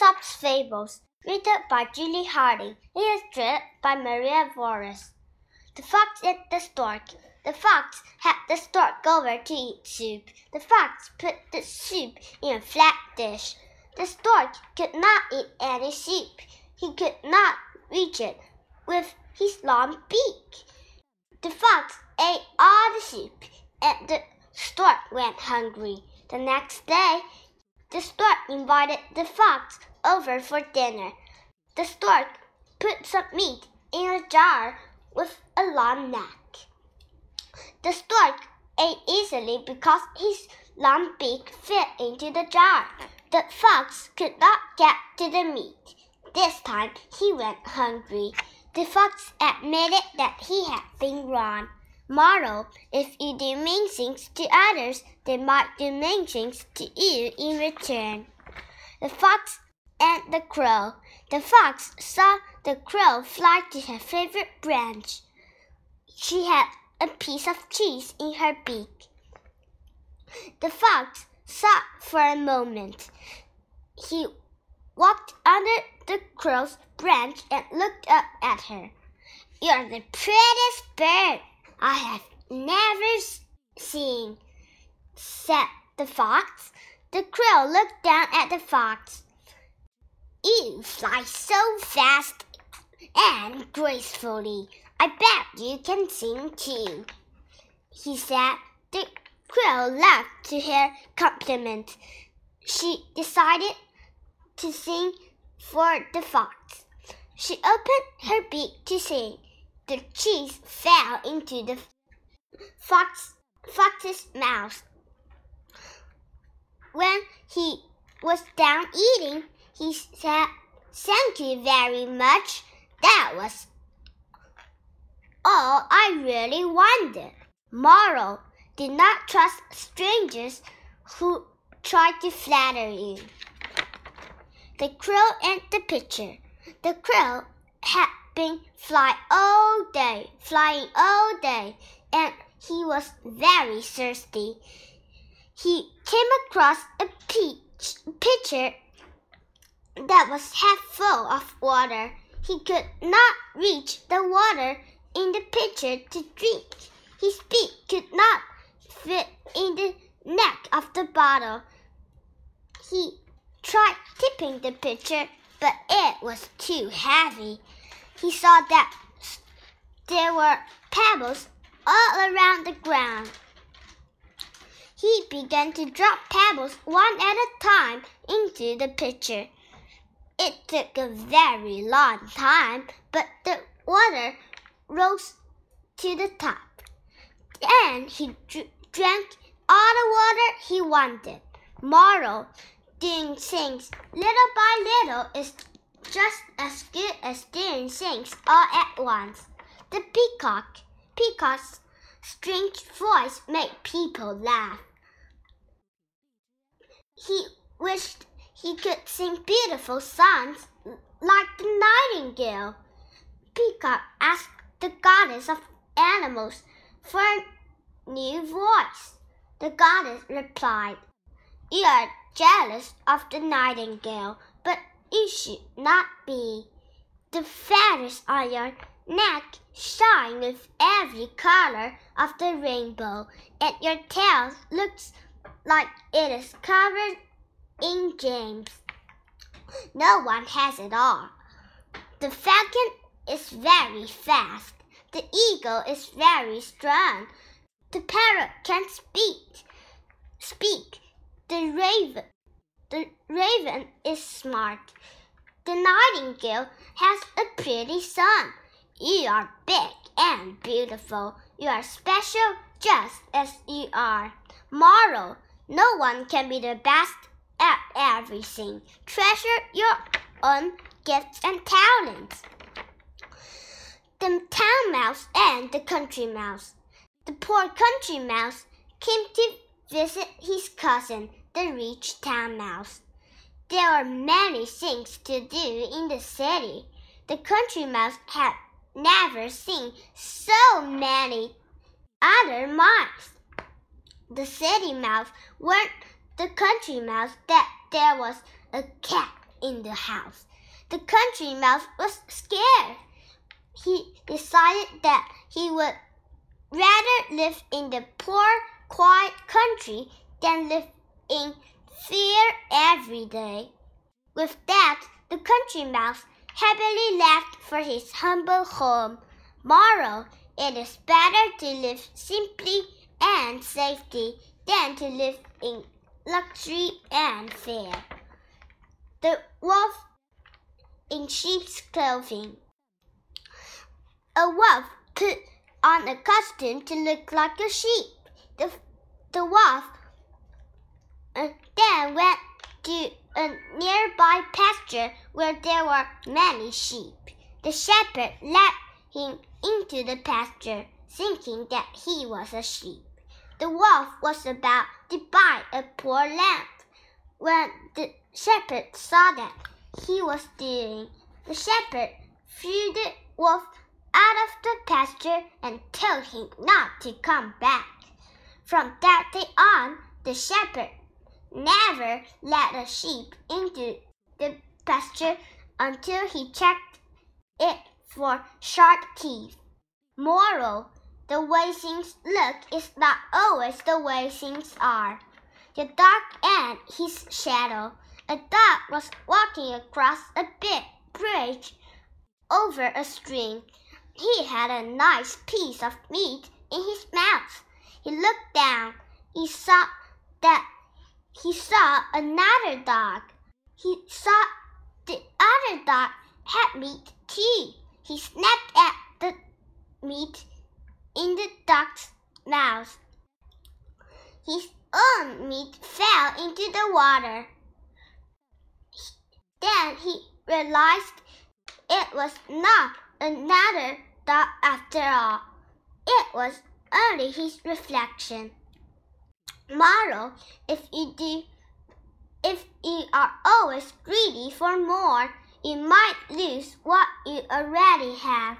Aesop's Fables, written by Julie Harding, illustrated by Maria Voris. The Fox and the Stork. The fox had the stork over to eat soup. The fox put the soup in a flat dish. The stork could not eat any soup. He could not reach it with his long beak. The fox ate all the soup, and the stork went hungry. The next day, the stork invited the fox over for dinner. The stork put some meat in a jar with a long neck. The stork ate easily because his long beak fit into the jar. The fox could not get to the meat. This time he went hungry. The fox admitted that he had been wrong. Moral If you do mean things to others, they might do mean things to you in return. The fox and the crow. The fox saw the crow fly to her favorite branch. She had a piece of cheese in her beak. The fox sat for a moment. He walked under the crow's branch and looked up at her. You're the prettiest bird I have never seen, said the fox. The crow looked down at the fox. You fly so fast and gracefully. I bet you can sing too, he said. The crow laughed to hear compliment. She decided to sing for the fox. She opened her beak to sing the cheese fell into the fox, fox's mouth. When he was done eating, he said, Thank you very much. That was all I really wanted. Moral Did not trust strangers who try to flatter you. The crow and the pitcher. The crow had been fly all day, flying all day, and he was very thirsty. He came across a peach, pitcher that was half full of water. He could not reach the water in the pitcher to drink. His beak could not fit in the neck of the bottle. He tried tipping the pitcher, but it was too heavy he saw that there were pebbles all around the ground. He began to drop pebbles one at a time into the pitcher. It took a very long time, but the water rose to the top. And he dr drank all the water he wanted. Moral, doing things little by little is just as good as doing things all at once. The peacock. Peacock's strange voice made people laugh. He wished he could sing beautiful songs like the nightingale. Peacock asked the goddess of animals for a new voice. The goddess replied, You are jealous of the nightingale, it should not be. The feathers on your neck shine with every color of the rainbow, and your tail looks like it is covered in gems. No one has it all. The falcon is very fast. The eagle is very strong. The parrot can speak. Speak. The raven the raven is smart. The nightingale has a pretty song. You are big and beautiful. You are special just as you are. Moral No one can be the best at everything. Treasure your own gifts and talents. The town mouse and the country mouse. The poor country mouse came to visit his cousin the rich town mouse. There are many things to do in the city. The country mouse had never seen so many other mice. The city mouse warned the country mouse that there was a cat in the house. The country mouse was scared. He decided that he would rather live in the poor, quiet country than live in fear every day. With that, the country mouse happily left for his humble home. Moral, it is better to live simply and safety than to live in luxury and fear. The wolf in sheep's clothing. A wolf put on a costume to look like a sheep. The, the wolf uh, then went to a nearby pasture where there were many sheep. The shepherd led him into the pasture, thinking that he was a sheep. The wolf was about to bite a poor lamb. When the shepherd saw that he was doing, the shepherd threw the wolf out of the pasture and told him not to come back. From that day on, the shepherd never let a sheep into the pasture until he checked it for sharp teeth. Moral The way things look is not always the way things are. The dog and his shadow. A dog was walking across a big bridge over a stream. He had a nice piece of meat in his mouth. He looked down. He saw that he saw another dog. He saw the other dog had meat too. He snapped at the meat in the dog's mouth. His own meat fell into the water. Then he realized it was not another dog after all. It was only his reflection. Moral, if you do if you are always greedy for more, you might lose what you already have.